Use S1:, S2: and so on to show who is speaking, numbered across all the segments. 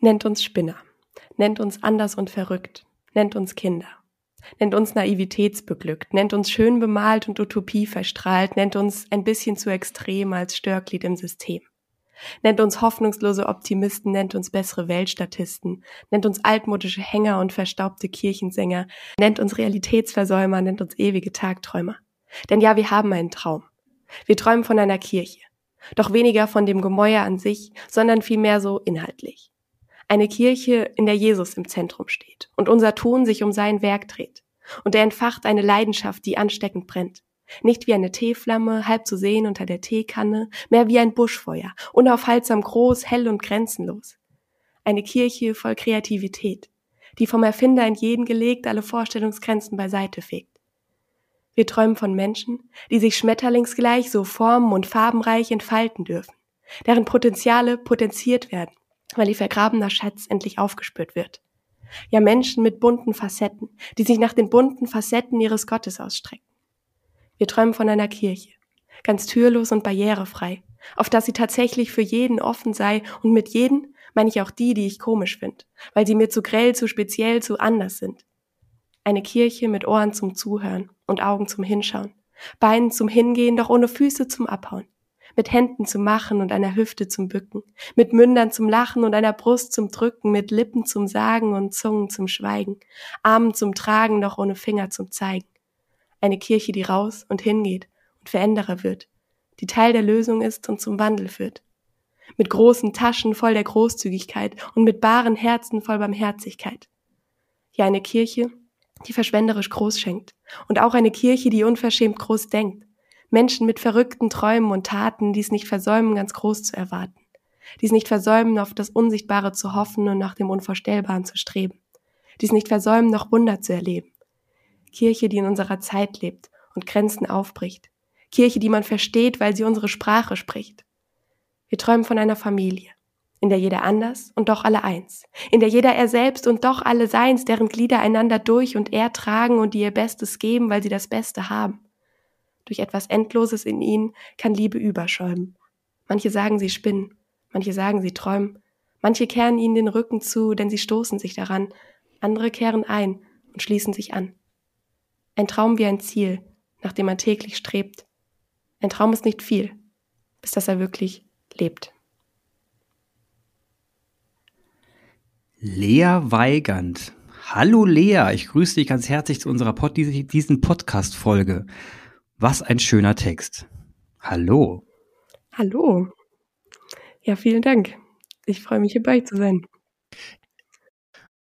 S1: Nennt uns Spinner, nennt uns anders und verrückt, nennt uns Kinder, nennt uns naivitätsbeglückt, nennt uns schön bemalt und Utopie verstrahlt, nennt uns ein bisschen zu extrem als Störglied im System. Nennt uns hoffnungslose Optimisten, nennt uns bessere Weltstatisten, nennt uns altmodische Hänger und verstaubte Kirchensänger, nennt uns Realitätsversäumer, nennt uns ewige Tagträumer. Denn ja, wir haben einen Traum. Wir träumen von einer Kirche. Doch weniger von dem Gemäuer an sich, sondern vielmehr so inhaltlich. Eine Kirche, in der Jesus im Zentrum steht und unser Tun sich um sein Werk dreht. Und er entfacht eine Leidenschaft, die ansteckend brennt. Nicht wie eine Teeflamme, halb zu sehen unter der Teekanne, mehr wie ein Buschfeuer, unaufhaltsam groß, hell und grenzenlos. Eine Kirche voll Kreativität, die vom Erfinder in jeden gelegt alle Vorstellungsgrenzen beiseite fegt. Wir träumen von Menschen, die sich schmetterlingsgleich so formen und farbenreich entfalten dürfen, deren Potenziale potenziert werden, weil ihr vergrabener Schatz endlich aufgespürt wird. Ja Menschen mit bunten Facetten, die sich nach den bunten Facetten ihres Gottes ausstrecken. Wir träumen von einer Kirche, ganz türlos und barrierefrei, auf dass sie tatsächlich für jeden offen sei und mit jeden meine ich auch die, die ich komisch finde, weil sie mir zu grell, zu speziell, zu anders sind. Eine Kirche mit Ohren zum Zuhören und Augen zum Hinschauen, Beinen zum Hingehen, doch ohne Füße zum Abhauen, mit Händen zum Machen und einer Hüfte zum Bücken, mit Mündern zum Lachen und einer Brust zum Drücken, mit Lippen zum Sagen und Zungen zum Schweigen, Armen zum Tragen, doch ohne Finger zum Zeigen eine Kirche, die raus und hingeht und Veränderer wird, die Teil der Lösung ist und zum Wandel führt. Mit großen Taschen voll der Großzügigkeit und mit baren Herzen voll Barmherzigkeit. Ja, eine Kirche, die verschwenderisch groß schenkt. Und auch eine Kirche, die unverschämt groß denkt. Menschen mit verrückten Träumen und Taten, die es nicht versäumen, ganz groß zu erwarten. Die es nicht versäumen, auf das Unsichtbare zu hoffen und nach dem Unvorstellbaren zu streben. Die es nicht versäumen, noch Wunder zu erleben. Kirche, die in unserer Zeit lebt und Grenzen aufbricht. Kirche, die man versteht, weil sie unsere Sprache spricht. Wir träumen von einer Familie, in der jeder anders und doch alle eins, in der jeder er selbst und doch alle seins, deren Glieder einander durch und er tragen und die ihr Bestes geben, weil sie das Beste haben. Durch etwas Endloses in ihnen kann Liebe überschäumen. Manche sagen, sie spinnen, manche sagen, sie träumen, manche kehren ihnen den Rücken zu, denn sie stoßen sich daran, andere kehren ein und schließen sich an. Ein Traum wie ein Ziel, nach dem man täglich strebt. Ein Traum ist nicht viel, bis dass er wirklich lebt.
S2: Lea Weigand. Hallo Lea, ich grüße dich ganz herzlich zu unserer Pod diesen Podcast-Folge. Was ein schöner Text. Hallo.
S1: Hallo. Ja, vielen Dank. Ich freue mich, hier bei euch zu sein.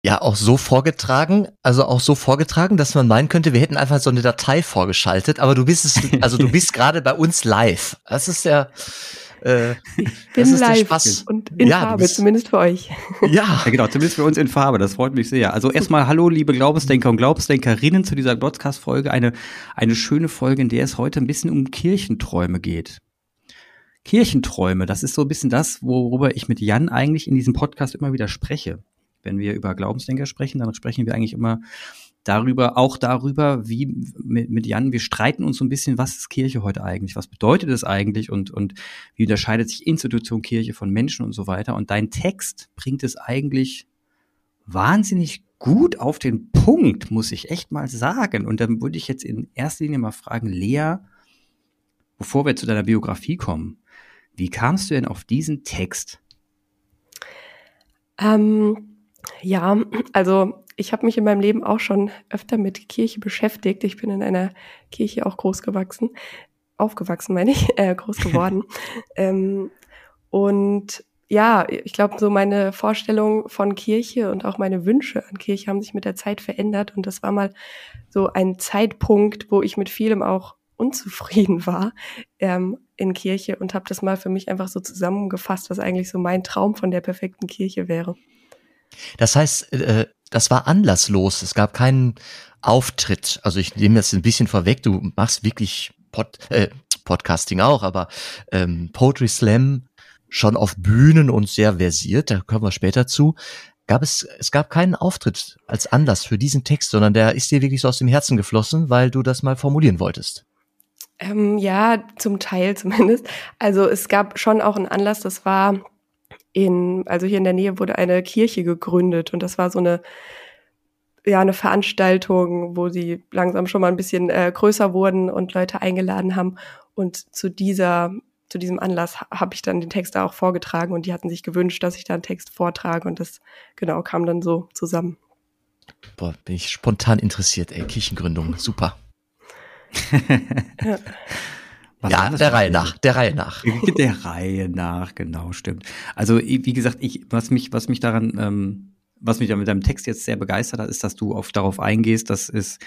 S3: Ja, auch so vorgetragen, also auch so vorgetragen, dass man meinen könnte, wir hätten einfach so eine Datei vorgeschaltet, aber du bist es, also du bist gerade bei uns live. Das ist ja,
S1: äh, ich bin live und in ja, Farbe, bist, zumindest für euch.
S2: Ja. ja, genau, zumindest für uns in Farbe, das freut mich sehr. Also erstmal hallo, liebe Glaubensdenker und Glaubensdenkerinnen zu dieser Podcast-Folge. Eine, eine schöne Folge, in der es heute ein bisschen um Kirchenträume geht. Kirchenträume, das ist so ein bisschen das, worüber ich mit Jan eigentlich in diesem Podcast immer wieder spreche wenn wir über Glaubensdenker sprechen, dann sprechen wir eigentlich immer darüber, auch darüber, wie mit, mit Jan, wir streiten uns so ein bisschen, was ist Kirche heute eigentlich? Was bedeutet es eigentlich? Und, und wie unterscheidet sich Institution Kirche von Menschen und so weiter? Und dein Text bringt es eigentlich wahnsinnig gut auf den Punkt, muss ich echt mal sagen. Und dann würde ich jetzt in erster Linie mal fragen, Lea, bevor wir zu deiner Biografie kommen, wie kamst du denn auf diesen Text?
S1: Ähm, ja, also ich habe mich in meinem Leben auch schon öfter mit Kirche beschäftigt. Ich bin in einer Kirche auch groß gewachsen, aufgewachsen meine ich, äh, groß geworden. ähm, und ja, ich glaube, so meine Vorstellung von Kirche und auch meine Wünsche an Kirche haben sich mit der Zeit verändert. Und das war mal so ein Zeitpunkt, wo ich mit vielem auch unzufrieden war ähm, in Kirche und habe das mal für mich einfach so zusammengefasst, was eigentlich so mein Traum von der perfekten Kirche wäre.
S3: Das heißt, äh, das war anlasslos. Es gab keinen Auftritt. Also ich nehme das ein bisschen vorweg. Du machst wirklich Pod, äh, Podcasting auch, aber ähm, Poetry Slam schon auf Bühnen und sehr versiert. Da kommen wir später zu. Gab es, es gab keinen Auftritt als Anlass für diesen Text, sondern der ist dir wirklich so aus dem Herzen geflossen, weil du das mal formulieren wolltest.
S1: Ähm, ja, zum Teil zumindest. Also es gab schon auch einen Anlass. Das war in, also hier in der Nähe wurde eine Kirche gegründet und das war so eine, ja, eine Veranstaltung, wo sie langsam schon mal ein bisschen äh, größer wurden und Leute eingeladen haben. Und zu dieser, zu diesem Anlass habe ich dann den Text da auch vorgetragen und die hatten sich gewünscht, dass ich da einen Text vortrage und das genau kam dann so zusammen.
S3: Boah, bin ich spontan interessiert, ey, Kirchengründung, super. ja. Was ja, der Reihe nach, der Reihe nach.
S2: Der Reihe nach, genau, stimmt. Also wie gesagt, ich, was mich, was mich daran, ähm, was mich mit deinem Text jetzt sehr begeistert hat, ist, dass du oft darauf eingehst, dass es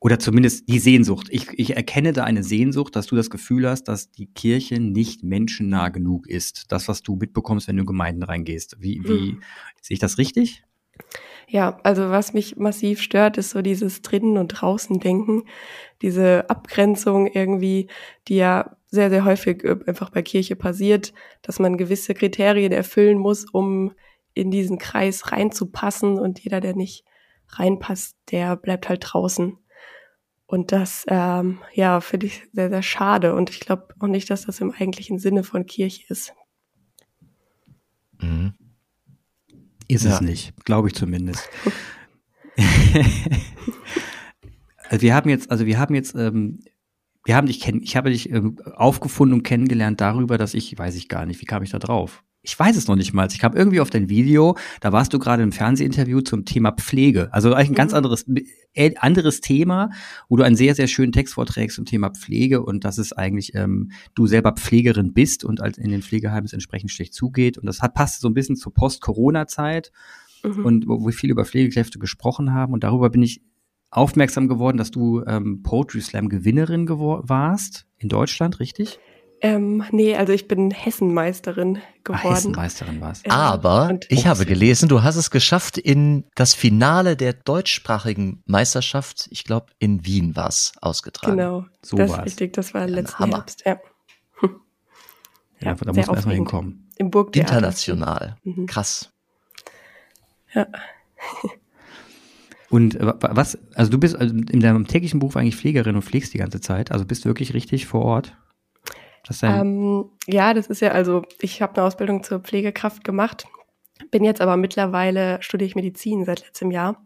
S2: oder zumindest die Sehnsucht. Ich, ich erkenne da eine Sehnsucht, dass du das Gefühl hast, dass die Kirche nicht menschennah genug ist. Das, was du mitbekommst, wenn du in Gemeinden reingehst. Wie, wie hm. sehe ich das richtig?
S1: Ja, also was mich massiv stört, ist so dieses drinnen und draußen denken, diese Abgrenzung irgendwie, die ja sehr, sehr häufig äh, einfach bei Kirche passiert, dass man gewisse Kriterien erfüllen muss, um in diesen Kreis reinzupassen und jeder, der nicht reinpasst, der bleibt halt draußen. Und das, ähm, ja, finde ich sehr, sehr schade. Und ich glaube auch nicht, dass das im eigentlichen Sinne von Kirche ist.
S2: Mhm. Ist ja. es nicht, glaube ich zumindest. also wir haben jetzt, also wir haben jetzt, ähm, wir haben dich kennen, ich habe dich ähm, aufgefunden und kennengelernt darüber, dass ich, weiß ich gar nicht, wie kam ich da drauf? Ich weiß es noch nicht mal. Ich kam irgendwie auf dein Video, da warst du gerade im Fernsehinterview zum Thema Pflege. Also eigentlich ein ganz mhm. anderes, äh, anderes Thema, wo du einen sehr, sehr schönen Text vorträgst zum Thema Pflege und dass es eigentlich ähm, du selber Pflegerin bist und als in den Pflegeheimen es entsprechend schlecht zugeht. Und das hat passt so ein bisschen zur Post-Corona-Zeit mhm. und wo wir viel über Pflegekräfte gesprochen haben. Und darüber bin ich aufmerksam geworden, dass du ähm, Poetry Slam Gewinnerin warst in Deutschland, richtig?
S1: Ähm, nee, also ich bin Hessenmeisterin geworden. Ach,
S2: Hessenmeisterin war's.
S3: Ähm, Aber ich habe gelesen, du hast es geschafft in das Finale der deutschsprachigen Meisterschaft, ich glaube in Wien war's ausgetragen.
S1: Genau, so das war's. ist richtig, das war letzten Hammer. Herbst, ja.
S2: Ja, ja da muss man erstmal hinkommen.
S1: Im Burgtheater.
S3: International, mhm. krass.
S1: Ja.
S2: Und äh, was, also du bist also in deinem täglichen Beruf eigentlich Pflegerin und pflegst die ganze Zeit, also bist du wirklich richtig vor Ort?
S1: Das ähm, ja, das ist ja, also ich habe eine Ausbildung zur Pflegekraft gemacht, bin jetzt aber mittlerweile, studiere ich Medizin seit letztem Jahr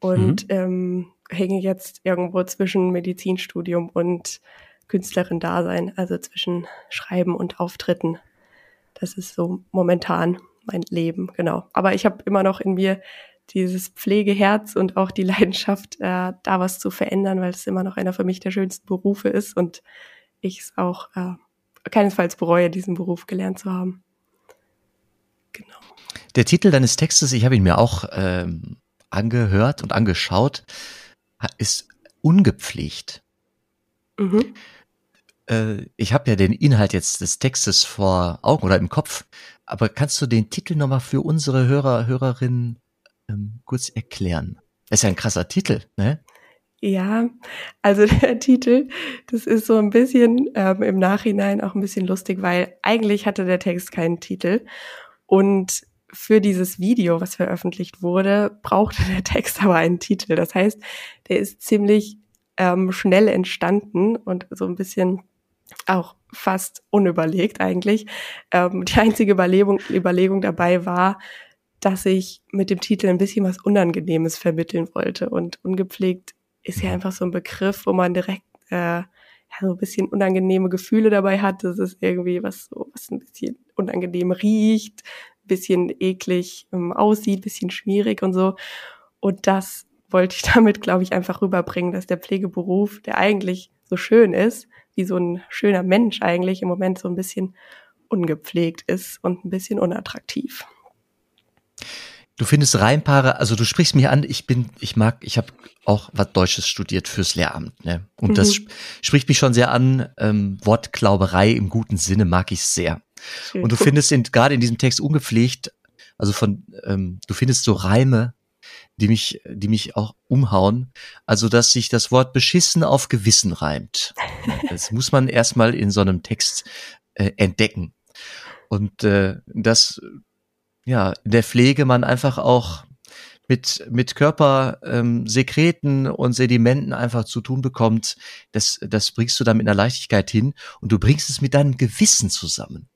S1: und mhm. ähm, hänge jetzt irgendwo zwischen Medizinstudium und Künstlerin-Dasein, also zwischen Schreiben und Auftritten. Das ist so momentan mein Leben, genau. Aber ich habe immer noch in mir dieses Pflegeherz und auch die Leidenschaft, äh, da was zu verändern, weil es immer noch einer für mich der schönsten Berufe ist und ich es auch äh, keinesfalls bereue, diesen Beruf gelernt zu haben.
S3: Genau. Der Titel deines Textes, ich habe ihn mir auch ähm, angehört und angeschaut, ist ungepflegt. Mhm. Äh, ich habe ja den Inhalt jetzt des Textes vor Augen oder im Kopf, aber kannst du den Titel nochmal für unsere Hörer, Hörerinnen ähm, kurz erklären? Das ist ja ein krasser Titel, ne?
S1: Ja, also der Titel, das ist so ein bisschen ähm, im Nachhinein auch ein bisschen lustig, weil eigentlich hatte der Text keinen Titel. Und für dieses Video, was veröffentlicht wurde, brauchte der Text aber einen Titel. Das heißt, der ist ziemlich ähm, schnell entstanden und so ein bisschen auch fast unüberlegt eigentlich. Ähm, die einzige Überlegung, Überlegung dabei war, dass ich mit dem Titel ein bisschen was Unangenehmes vermitteln wollte. Und ungepflegt ist ja einfach so ein Begriff, wo man direkt äh, ja, so ein bisschen unangenehme Gefühle dabei hat. Das ist irgendwie was so, was ein bisschen unangenehm riecht, ein bisschen eklig ähm, aussieht, ein bisschen schmierig und so. Und das wollte ich damit, glaube ich, einfach rüberbringen, dass der Pflegeberuf, der eigentlich so schön ist, wie so ein schöner Mensch eigentlich im Moment so ein bisschen ungepflegt ist und ein bisschen unattraktiv.
S3: Du findest Reimpaare, also du sprichst mich an, ich bin, ich mag, ich habe auch was Deutsches studiert fürs Lehramt, ne? Und mhm. das spricht mich schon sehr an. Ähm, Wortklauberei im guten Sinne mag ich sehr. Schön. Und du findest in, gerade in diesem Text ungepflegt, also von, ähm, du findest so Reime, die mich, die mich auch umhauen. Also, dass sich das Wort beschissen auf Gewissen reimt. Das muss man erstmal in so einem Text äh, entdecken. Und äh, das ja, in der Pflege man einfach auch mit, mit Körpersekreten ähm, und Sedimenten einfach zu tun bekommt, das, das bringst du dann mit einer Leichtigkeit hin und du bringst es mit deinem Gewissen zusammen.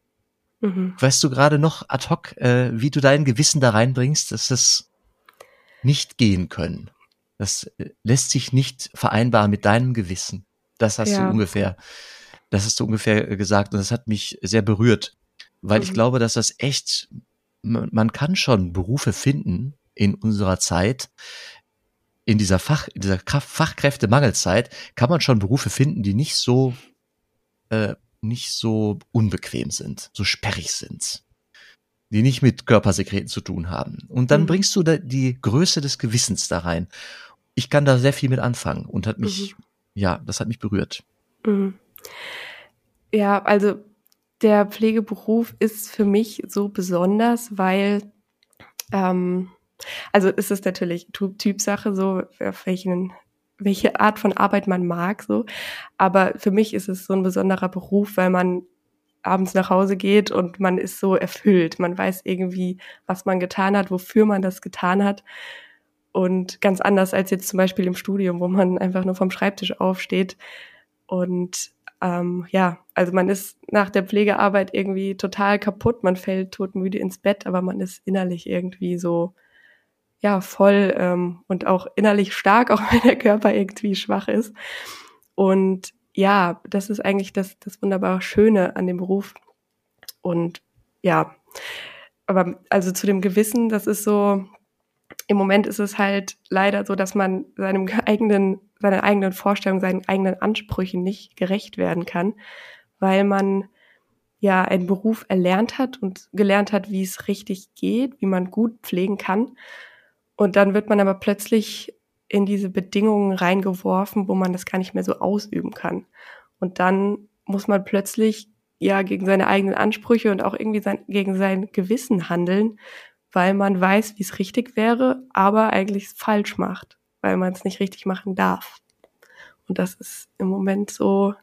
S3: Mhm. Weißt du gerade noch ad hoc, äh, wie du dein Gewissen da reinbringst, dass es nicht gehen können? Das äh, lässt sich nicht vereinbaren mit deinem Gewissen. Das hast ja. du ungefähr, das hast du ungefähr äh, gesagt und das hat mich sehr berührt, weil mhm. ich glaube, dass das echt, man, man kann schon Berufe finden in unserer Zeit, in dieser Fach, in dieser Fachkräftemangelzeit kann man schon Berufe finden, die nicht so äh, nicht so unbequem sind, so sperrig sind, die nicht mit Körpersekreten zu tun haben. Und dann mhm. bringst du da die Größe des Gewissens da rein. Ich kann da sehr viel mit anfangen und hat mich, mhm. ja, das hat mich berührt. Mhm.
S1: Ja, also der Pflegeberuf ist für mich so besonders, weil ähm, also ist es natürlich Typsache, so auf welchen welche Art von Arbeit man mag, so. Aber für mich ist es so ein besonderer Beruf, weil man abends nach Hause geht und man ist so erfüllt. Man weiß irgendwie, was man getan hat, wofür man das getan hat. Und ganz anders als jetzt zum Beispiel im Studium, wo man einfach nur vom Schreibtisch aufsteht. Und ähm, ja, also man ist nach der Pflegearbeit irgendwie total kaputt, man fällt todmüde ins Bett, aber man ist innerlich irgendwie so ja voll ähm, und auch innerlich stark, auch wenn der Körper irgendwie schwach ist. Und ja, das ist eigentlich das, das wunderbare Schöne an dem Beruf. Und ja, aber also zu dem Gewissen, das ist so, im Moment ist es halt leider so, dass man seinem eigenen, seiner eigenen Vorstellung, seinen eigenen Ansprüchen nicht gerecht werden kann, weil man ja einen Beruf erlernt hat und gelernt hat, wie es richtig geht, wie man gut pflegen kann. Und dann wird man aber plötzlich in diese Bedingungen reingeworfen, wo man das gar nicht mehr so ausüben kann. Und dann muss man plötzlich ja gegen seine eigenen Ansprüche und auch irgendwie sein, gegen sein Gewissen handeln, weil man weiß, wie es richtig wäre, aber eigentlich falsch macht, weil man es nicht richtig machen darf. Und das ist im Moment so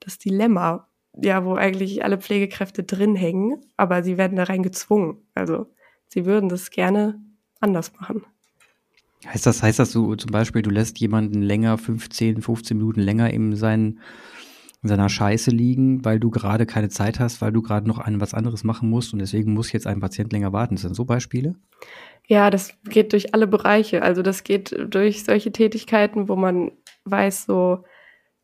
S1: das Dilemma, ja, wo eigentlich alle Pflegekräfte drin hängen, aber sie werden da rein gezwungen. Also sie würden das gerne anders machen.
S2: Heißt das, heißt das du zum Beispiel, du lässt jemanden länger, 15, 15 Minuten länger in, seinen, in seiner Scheiße liegen, weil du gerade keine Zeit hast, weil du gerade noch ein, was anderes machen musst und deswegen muss jetzt ein Patient länger warten. Das sind so Beispiele?
S1: Ja, das geht durch alle Bereiche. Also das geht durch solche Tätigkeiten, wo man weiß, so,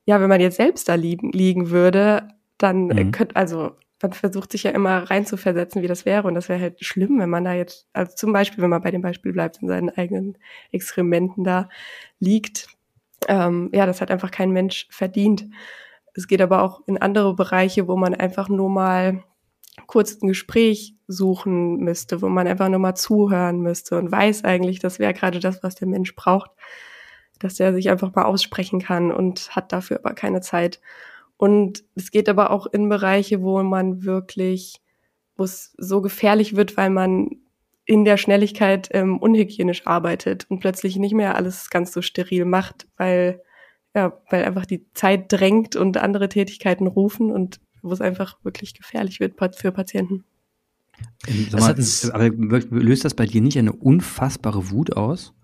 S1: ja, wenn man jetzt selbst da liegen, liegen würde, dann mhm. könnte, also man versucht sich ja immer reinzuversetzen, wie das wäre. Und das wäre halt schlimm, wenn man da jetzt, also zum Beispiel, wenn man bei dem Beispiel bleibt, in seinen eigenen Exkrementen da liegt. Ähm, ja, das hat einfach kein Mensch verdient. Es geht aber auch in andere Bereiche, wo man einfach nur mal kurz ein Gespräch suchen müsste, wo man einfach nur mal zuhören müsste und weiß eigentlich, das wäre gerade das, was der Mensch braucht, dass er sich einfach mal aussprechen kann und hat dafür aber keine Zeit. Und es geht aber auch in Bereiche, wo man wirklich, wo es so gefährlich wird, weil man in der Schnelligkeit ähm, unhygienisch arbeitet und plötzlich nicht mehr alles ganz so steril macht, weil ja, weil einfach die Zeit drängt und andere Tätigkeiten rufen und wo es einfach wirklich gefährlich wird für Patienten.
S2: Mal, aber löst das bei dir nicht eine unfassbare Wut aus?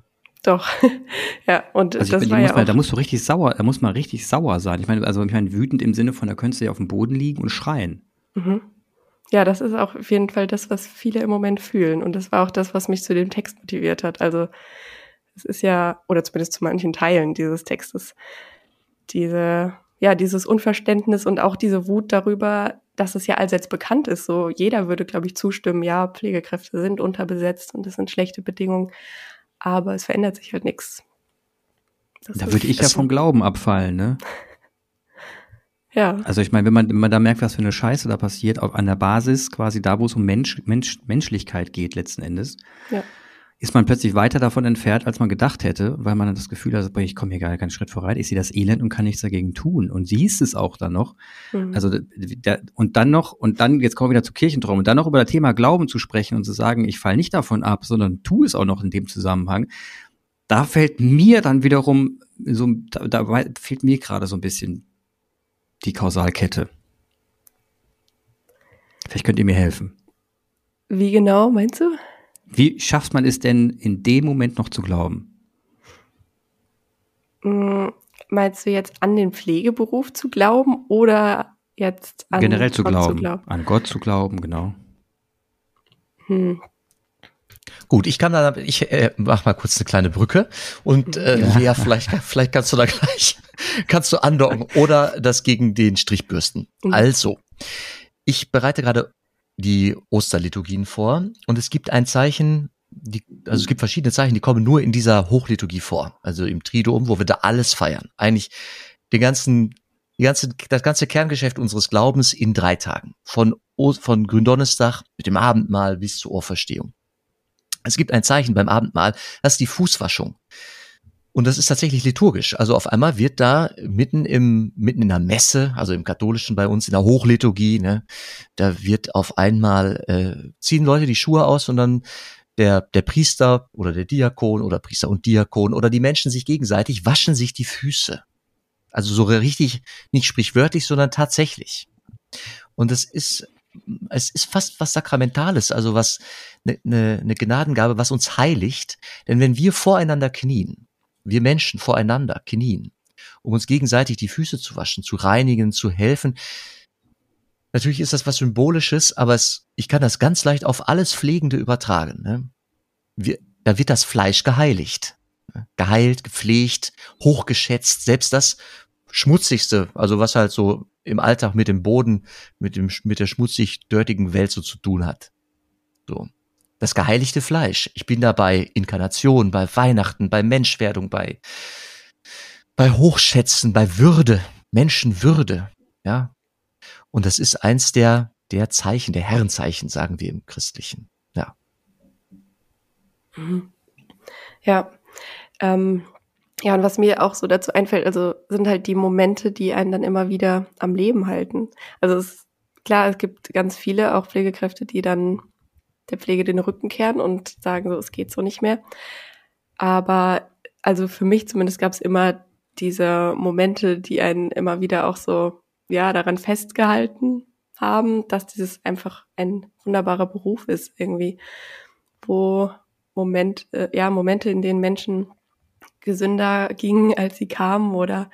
S1: Doch, ja, und
S2: also das war ja mal, Da musst du richtig sauer, da muss man richtig sauer sein. Ich meine, also ich meine, wütend im Sinne von, da könntest du ja auf dem Boden liegen und schreien. Mhm.
S1: Ja, das ist auch auf jeden Fall das, was viele im Moment fühlen. Und das war auch das, was mich zu dem Text motiviert hat. Also es ist ja, oder zumindest zu manchen Teilen dieses Textes, diese, ja, dieses Unverständnis und auch diese Wut darüber, dass es ja allseits bekannt ist. So jeder würde, glaube ich, zustimmen, ja, Pflegekräfte sind unterbesetzt und es sind schlechte Bedingungen aber es verändert sich halt nichts.
S2: Da würde ich ja vom Glauben abfallen, ne?
S1: ja.
S2: Also ich meine, wenn man, wenn man da merkt, was für eine Scheiße da passiert, auf an der Basis, quasi da, wo es um Mensch, Mensch, Menschlichkeit geht letzten Endes, ja. Ist man plötzlich weiter davon entfernt, als man gedacht hätte, weil man dann das Gefühl hat, ich komme hier gar keinen Schritt voran, ich sehe das Elend und kann nichts dagegen tun. Und siehst es auch dann noch. Mhm. Also der, und dann noch, und dann, jetzt kommen wir wieder zu Kirchentraum, und dann noch über das Thema Glauben zu sprechen und zu sagen, ich falle nicht davon ab, sondern tu es auch noch in dem Zusammenhang. Da fällt mir dann wiederum so, da, da fehlt mir gerade so ein bisschen die Kausalkette. Vielleicht könnt ihr mir helfen.
S1: Wie genau meinst du?
S2: Wie schafft man es denn in dem Moment noch zu glauben?
S1: Mm, meinst du jetzt an den Pflegeberuf zu glauben oder jetzt
S2: an generell zu Gott glauben, zu glauben, an Gott zu glauben, genau.
S3: Hm. Gut, ich kann da, ich äh, mach mal kurz eine kleine Brücke und äh, ja. Lea, vielleicht, vielleicht kannst du da gleich, kannst du andocken oder das gegen den Strich bürsten. Mhm. Also, ich bereite gerade die Osterliturgien vor und es gibt ein Zeichen, die, also es gibt verschiedene Zeichen, die kommen nur in dieser Hochliturgie vor, also im Triduum, wo wir da alles feiern. Eigentlich den ganzen, die ganze, das ganze Kerngeschäft unseres Glaubens in drei Tagen. Von, von Gründonnerstag mit dem Abendmahl bis zur Auferstehung. Es gibt ein Zeichen beim Abendmahl, das ist die Fußwaschung. Und das ist tatsächlich liturgisch. Also auf einmal wird da mitten im, mitten in der Messe, also im katholischen bei uns, in der Hochliturgie, ne, da wird auf einmal, äh, ziehen Leute die Schuhe aus und dann der, der Priester oder der Diakon oder Priester und Diakon oder die Menschen sich gegenseitig waschen sich die Füße. Also so richtig, nicht sprichwörtlich, sondern tatsächlich. Und es ist, es ist fast was Sakramentales, also was eine ne, ne Gnadengabe, was uns heiligt. Denn wenn wir voreinander knien, wir Menschen voreinander knien, um uns gegenseitig die Füße zu waschen, zu reinigen, zu helfen, Natürlich ist das was Symbolisches, aber es, ich kann das ganz leicht auf alles Pflegende übertragen. Ne? Wir, da wird das Fleisch geheiligt. Ne? Geheilt, gepflegt, hochgeschätzt. Selbst das Schmutzigste, also was halt so im Alltag mit dem Boden, mit dem, mit der schmutzig dörtigen Welt so zu tun hat. So. Das geheiligte Fleisch. Ich bin dabei Inkarnation, bei Weihnachten, bei Menschwerdung, bei, bei Hochschätzen, bei Würde, Menschenwürde. Ja, und das ist eins der, der Zeichen, der Herrenzeichen, sagen wir im Christlichen. Ja.
S1: Mhm. Ja. Ähm, ja, und was mir auch so dazu einfällt, also sind halt die Momente, die einen dann immer wieder am Leben halten. Also es ist klar, es gibt ganz viele, auch Pflegekräfte, die dann der Pflege den Rücken kehren und sagen so, es geht so nicht mehr. Aber also für mich zumindest gab es immer diese Momente, die einen immer wieder auch so ja, daran festgehalten haben, dass dieses einfach ein wunderbarer Beruf ist irgendwie, wo Moment, äh, ja, Momente, in denen Menschen gesünder gingen, als sie kamen oder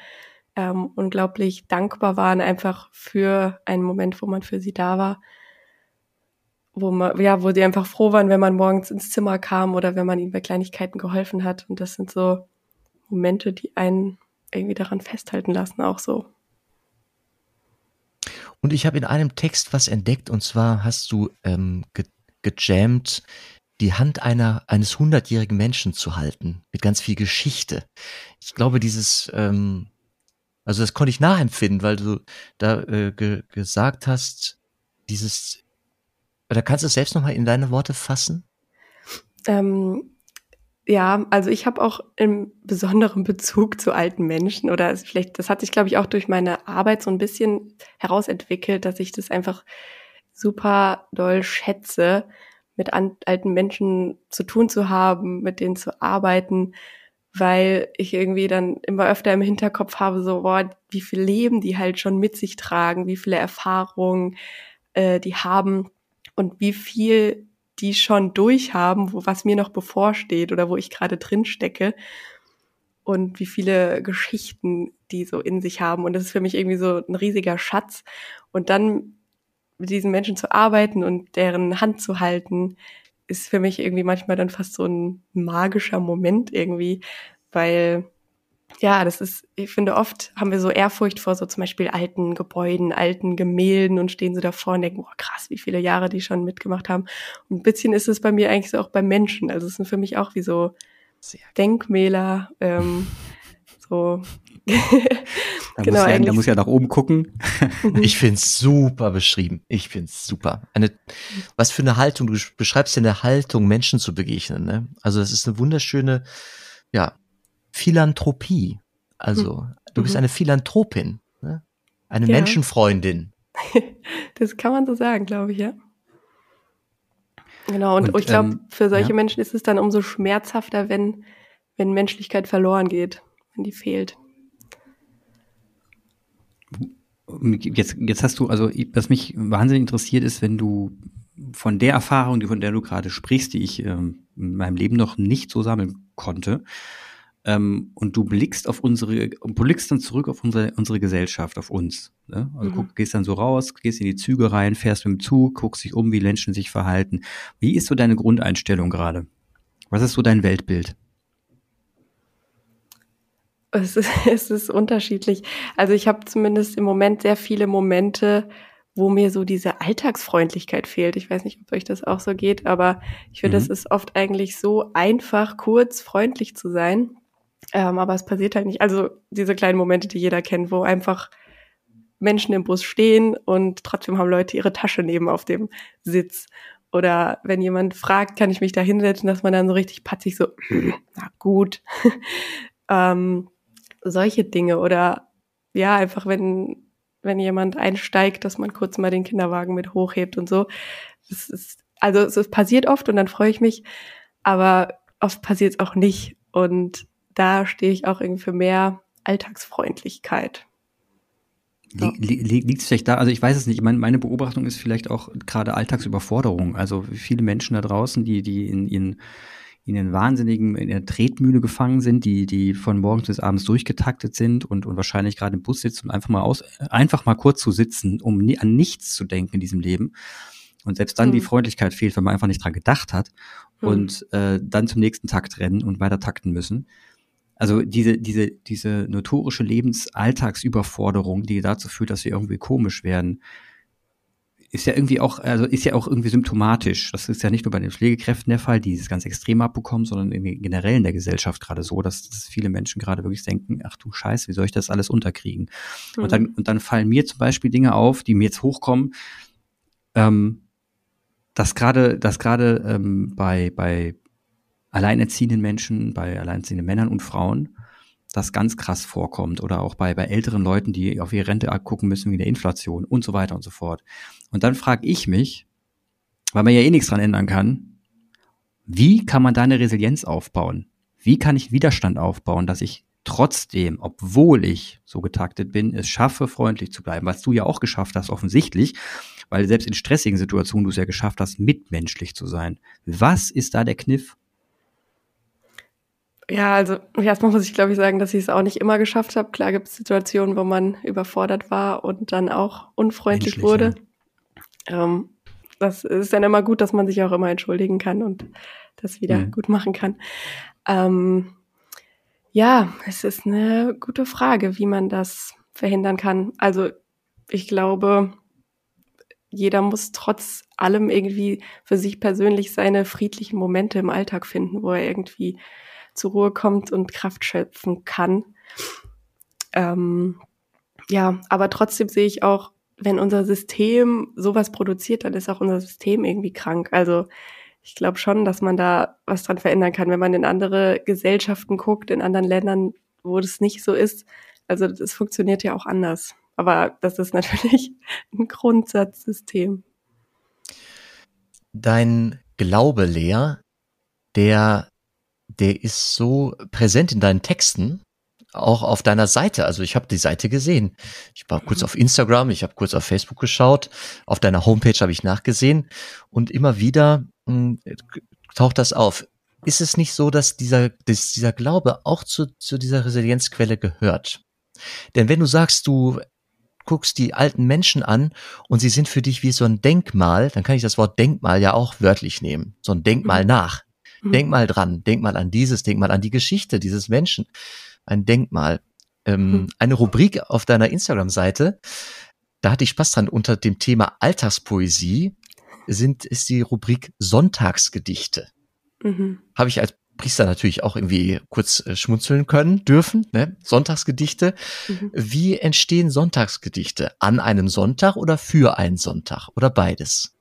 S1: ähm, unglaublich dankbar waren einfach für einen Moment, wo man für sie da war, wo man, ja, wo sie einfach froh waren, wenn man morgens ins Zimmer kam oder wenn man ihnen bei Kleinigkeiten geholfen hat. Und das sind so Momente, die einen irgendwie daran festhalten lassen, auch so.
S3: Und ich habe in einem Text was entdeckt, und zwar hast du ähm, ge gejammt, die Hand einer eines hundertjährigen Menschen zu halten, mit ganz viel Geschichte. Ich glaube, dieses, ähm, also das konnte ich nachempfinden, weil du da äh, ge gesagt hast, dieses, oder kannst du es selbst nochmal in deine Worte fassen?
S1: Ähm, ja, also ich habe auch im besonderen Bezug zu alten Menschen oder vielleicht, das hat sich, glaube ich, auch durch meine Arbeit so ein bisschen herausentwickelt, dass ich das einfach super doll schätze, mit an, alten Menschen zu tun zu haben, mit denen zu arbeiten, weil ich irgendwie dann immer öfter im Hinterkopf habe, so, boah, wie viel Leben die halt schon mit sich tragen, wie viele Erfahrungen äh, die haben und wie viel die schon durchhaben, wo was mir noch bevorsteht oder wo ich gerade drin stecke und wie viele Geschichten die so in sich haben. Und das ist für mich irgendwie so ein riesiger Schatz. Und dann mit diesen Menschen zu arbeiten und deren Hand zu halten, ist für mich irgendwie manchmal dann fast so ein magischer Moment irgendwie, weil ja, das ist, ich finde, oft haben wir so Ehrfurcht vor so zum Beispiel alten Gebäuden, alten Gemälden und stehen so davor und denken, boah, krass, wie viele Jahre die schon mitgemacht haben. Und ein bisschen ist es bei mir eigentlich so auch bei Menschen. Also es sind für mich auch wie so Sehr Denkmäler, ähm, so.
S2: da, genau, muss ja, da muss ja nach oben gucken.
S3: ich find's super beschrieben. Ich find's super. Eine, was für eine Haltung, du beschreibst ja eine Haltung, Menschen zu begegnen. Ne? Also das ist eine wunderschöne, ja, Philanthropie. Also, hm. du bist mhm. eine Philanthropin, ne? eine ja. Menschenfreundin.
S1: das kann man so sagen, glaube ich, ja. Genau, und, und ich glaube, ähm, für solche ja. Menschen ist es dann umso schmerzhafter, wenn, wenn Menschlichkeit verloren geht, wenn die fehlt.
S2: Jetzt, jetzt hast du, also was mich wahnsinnig interessiert ist, wenn du von der Erfahrung, von der du gerade sprichst, die ich ähm, in meinem Leben noch nicht so sammeln konnte, ähm, und du blickst auf unsere, blickst dann zurück auf unsere, unsere Gesellschaft, auf uns. Ne? Also mhm. guck, gehst dann so raus, gehst in die Züge rein, fährst mit dem Zug, guckst dich um, wie Menschen sich verhalten. Wie ist so deine Grundeinstellung gerade? Was ist so dein Weltbild?
S1: Es ist, es ist unterschiedlich. Also ich habe zumindest im Moment sehr viele Momente, wo mir so diese Alltagsfreundlichkeit fehlt. Ich weiß nicht, ob euch das auch so geht, aber ich finde, mhm. es ist oft eigentlich so einfach, kurz freundlich zu sein. Ähm, aber es passiert halt nicht. Also diese kleinen Momente, die jeder kennt, wo einfach Menschen im Bus stehen und trotzdem haben Leute ihre Tasche neben auf dem Sitz. Oder wenn jemand fragt, kann ich mich da hinsetzen, dass man dann so richtig patzig so, na gut. ähm, solche Dinge. Oder ja, einfach wenn, wenn jemand einsteigt, dass man kurz mal den Kinderwagen mit hochhebt und so. Das ist, also es passiert oft und dann freue ich mich, aber oft passiert es auch nicht. Und da stehe ich auch irgendwie für mehr Alltagsfreundlichkeit.
S2: Ja. Liegt es vielleicht da, also ich weiß es nicht, meine, meine Beobachtung ist vielleicht auch gerade Alltagsüberforderung. Also viele Menschen da draußen, die, die in ihren in den wahnsinnigen, in der Tretmühle gefangen sind, die, die von morgens bis abends durchgetaktet sind und, und wahrscheinlich gerade im Bus sitzen, um einfach mal aus, einfach mal kurz zu sitzen, um nie, an nichts zu denken in diesem Leben. Und selbst dann mhm. die Freundlichkeit fehlt, wenn man einfach nicht dran gedacht hat mhm. und äh, dann zum nächsten Takt rennen und weiter takten müssen. Also diese, diese, diese notorische Lebensalltagsüberforderung, die dazu führt, dass wir irgendwie komisch werden, ist ja irgendwie auch, also ist ja auch irgendwie symptomatisch. Das ist ja nicht nur bei den Pflegekräften der Fall, die es ganz extrem abbekommen, sondern generell in der Gesellschaft gerade so, dass, dass, viele Menschen gerade wirklich denken, ach du Scheiße, wie soll ich das alles unterkriegen? Mhm. Und dann, und dann fallen mir zum Beispiel Dinge auf, die mir jetzt hochkommen, ähm, dass gerade, dass gerade ähm, bei, bei alleinerziehenden Menschen, bei alleinerziehenden Männern und Frauen das ganz krass vorkommt oder auch bei, bei älteren Leuten, die auf ihre Rente gucken müssen wegen der Inflation und so weiter und so fort. Und dann frage ich mich, weil man ja eh nichts dran ändern kann, wie kann man da eine Resilienz aufbauen? Wie kann ich Widerstand aufbauen, dass ich trotzdem, obwohl ich so getaktet bin, es schaffe, freundlich zu bleiben, was du ja auch geschafft hast, offensichtlich, weil selbst in stressigen Situationen du es ja geschafft hast, mitmenschlich zu sein. Was ist da der Kniff?
S1: Ja, also erstmal muss ich, glaube ich, sagen, dass ich es auch nicht immer geschafft habe. Klar gibt es Situationen, wo man überfordert war und dann auch unfreundlich Menschlich, wurde. Ja. Ähm, das ist dann immer gut, dass man sich auch immer entschuldigen kann und das wieder mhm. gut machen kann. Ähm, ja, es ist eine gute Frage, wie man das verhindern kann. Also ich glaube, jeder muss trotz allem irgendwie für sich persönlich seine friedlichen Momente im Alltag finden, wo er irgendwie zur Ruhe kommt und Kraft schöpfen kann. Ähm, ja, aber trotzdem sehe ich auch, wenn unser System sowas produziert, dann ist auch unser System irgendwie krank. Also ich glaube schon, dass man da was dran verändern kann, wenn man in andere Gesellschaften guckt, in anderen Ländern, wo das nicht so ist. Also das funktioniert ja auch anders. Aber das ist natürlich ein Grundsatzsystem.
S3: Dein Glaube, Lea, der der ist so präsent in deinen Texten, auch auf deiner Seite. Also ich habe die Seite gesehen. Ich war kurz mhm. auf Instagram, ich habe kurz auf Facebook geschaut, auf deiner Homepage habe ich nachgesehen und immer wieder mh, hm, taucht das auf. Ist es nicht so, dass dieser, dass dieser Glaube auch zu, zu dieser Resilienzquelle gehört? Denn wenn du sagst, du guckst die alten Menschen an und sie sind für dich wie so ein Denkmal, dann kann ich das Wort Denkmal ja auch wörtlich nehmen. So ein Denkmal mhm. nach. Mhm. Denk mal dran, denk mal an dieses, denk mal an die Geschichte dieses Menschen. Ein Denkmal. Ähm, mhm. Eine Rubrik auf deiner Instagram-Seite, da hatte ich Spaß dran, unter dem Thema Alltagspoesie sind, ist die Rubrik Sonntagsgedichte. Mhm. Habe ich als Priester natürlich auch irgendwie kurz äh, schmunzeln können, dürfen, ne? Sonntagsgedichte. Mhm. Wie entstehen Sonntagsgedichte? An einem Sonntag oder für einen Sonntag oder beides?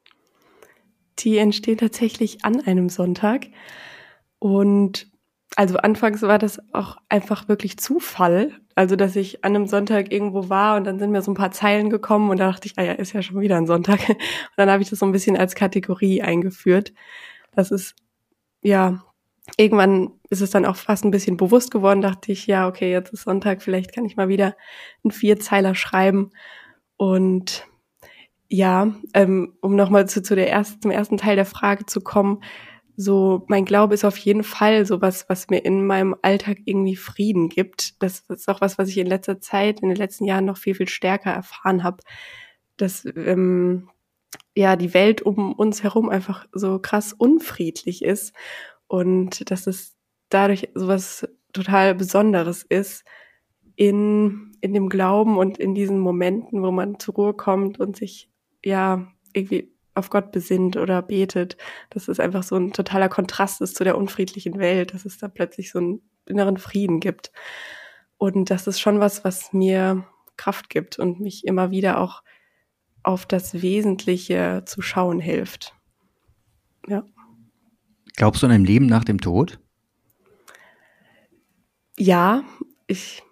S1: Die entstehen tatsächlich an einem Sonntag. Und also anfangs war das auch einfach wirklich Zufall. Also, dass ich an einem Sonntag irgendwo war und dann sind mir so ein paar Zeilen gekommen und da dachte ich, ah ja, ist ja schon wieder ein Sonntag. Und dann habe ich das so ein bisschen als Kategorie eingeführt. Das ist, ja, irgendwann ist es dann auch fast ein bisschen bewusst geworden, dachte ich, ja, okay, jetzt ist Sonntag, vielleicht kann ich mal wieder einen Vierzeiler schreiben. Und ja, ähm, um nochmal zu, zu der ersten, zum ersten Teil der Frage zu kommen, so, mein Glaube ist auf jeden Fall so was, was mir in meinem Alltag irgendwie Frieden gibt. Das ist auch was, was ich in letzter Zeit, in den letzten Jahren noch viel, viel stärker erfahren habe. Dass ähm, ja die Welt um uns herum einfach so krass unfriedlich ist und dass es dadurch sowas total Besonderes ist in, in dem Glauben und in diesen Momenten, wo man zur Ruhe kommt und sich ja irgendwie auf Gott besinnt oder betet, dass es einfach so ein totaler Kontrast ist zu der unfriedlichen Welt, dass es da plötzlich so einen inneren Frieden gibt. Und das ist schon was, was mir Kraft gibt und mich immer wieder auch auf das Wesentliche zu schauen hilft. Ja.
S2: Glaubst du an ein Leben nach dem Tod?
S1: Ja, ich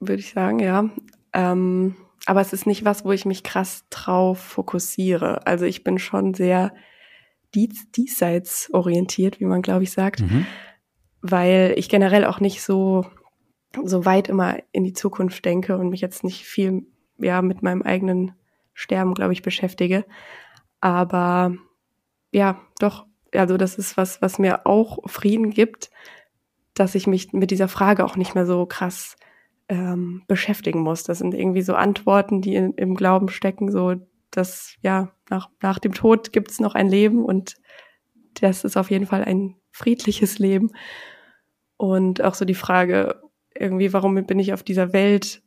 S1: würde ich sagen, ja. Ähm, aber es ist nicht was, wo ich mich krass drauf fokussiere. Also ich bin schon sehr dies, diesseits orientiert, wie man glaube ich sagt, mhm. weil ich generell auch nicht so so weit immer in die Zukunft denke und mich jetzt nicht viel ja mit meinem eigenen Sterben glaube ich beschäftige. Aber ja, doch, also das ist was, was mir auch Frieden gibt, dass ich mich mit dieser Frage auch nicht mehr so krass ähm, beschäftigen muss. Das sind irgendwie so Antworten, die in, im Glauben stecken, so dass ja nach, nach dem Tod gibt es noch ein Leben und das ist auf jeden Fall ein friedliches Leben. Und auch so die Frage, irgendwie, warum bin ich auf dieser Welt?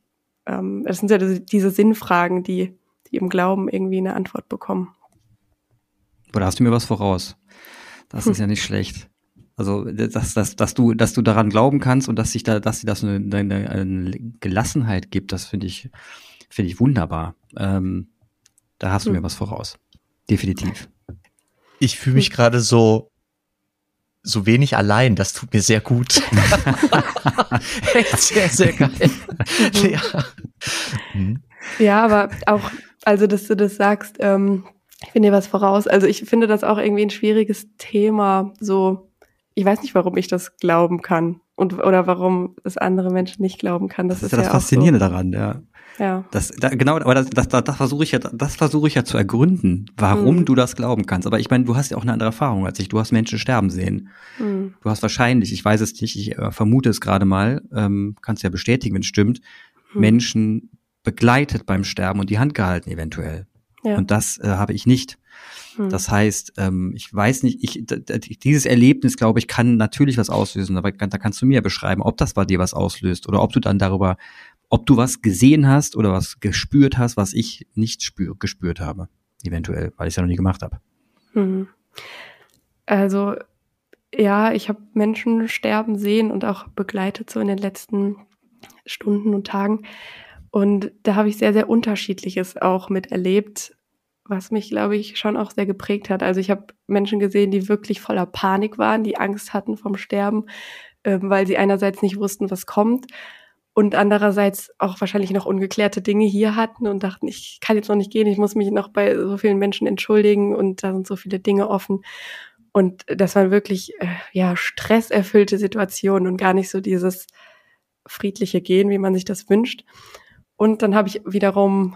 S1: Ähm, das sind ja diese Sinnfragen, die, die im Glauben irgendwie eine Antwort bekommen.
S2: Oder hast du mir was voraus? Das hm. ist ja nicht schlecht. Also dass, dass, dass du, dass du daran glauben kannst und dass sich da, dass sie das eine, eine, eine Gelassenheit gibt, das finde ich, finde ich wunderbar. Ähm, da hast du mir hm. was voraus. Definitiv.
S3: Ich fühle mich gerade so so wenig allein, das tut mir sehr gut. Echt sehr, sehr geil.
S1: ja. Hm. ja, aber auch, also dass du das sagst, ähm, ich finde dir was voraus. Also ich finde das auch irgendwie ein schwieriges Thema, so ich weiß nicht, warum ich das glauben kann und oder warum es andere Menschen nicht glauben kann.
S2: Das, das ist ja das Faszinierende
S1: so.
S2: daran, ja. Ja. Das, da, genau, aber das, das, das, das versuche ich ja, das versuche ich ja zu ergründen, warum mhm. du das glauben kannst. Aber ich meine, du hast ja auch eine andere Erfahrung als ich. Du hast Menschen sterben sehen. Mhm. Du hast wahrscheinlich, ich weiß es nicht, ich äh, vermute es gerade mal, ähm, kannst ja bestätigen, wenn es stimmt, mhm. Menschen begleitet beim Sterben und die Hand gehalten eventuell. Ja. Und das äh, habe ich nicht. Hm. Das heißt, ähm, ich weiß nicht, ich, dieses Erlebnis, glaube ich, kann natürlich was auslösen, aber da kannst du mir beschreiben, ob das bei dir was auslöst oder ob du dann darüber, ob du was gesehen hast oder was gespürt hast, was ich nicht spür, gespürt habe, eventuell, weil ich es ja noch nie gemacht habe. Hm.
S1: Also ja, ich habe Menschen sterben sehen und auch begleitet so in den letzten Stunden und Tagen. Und da habe ich sehr, sehr unterschiedliches auch miterlebt was mich, glaube ich, schon auch sehr geprägt hat. Also ich habe Menschen gesehen, die wirklich voller Panik waren, die Angst hatten vom Sterben, äh, weil sie einerseits nicht wussten, was kommt und andererseits auch wahrscheinlich noch ungeklärte Dinge hier hatten und dachten, ich kann jetzt noch nicht gehen, ich muss mich noch bei so vielen Menschen entschuldigen und da sind so viele Dinge offen. Und das waren wirklich äh, ja stresserfüllte Situationen und gar nicht so dieses friedliche Gehen, wie man sich das wünscht. Und dann habe ich wiederum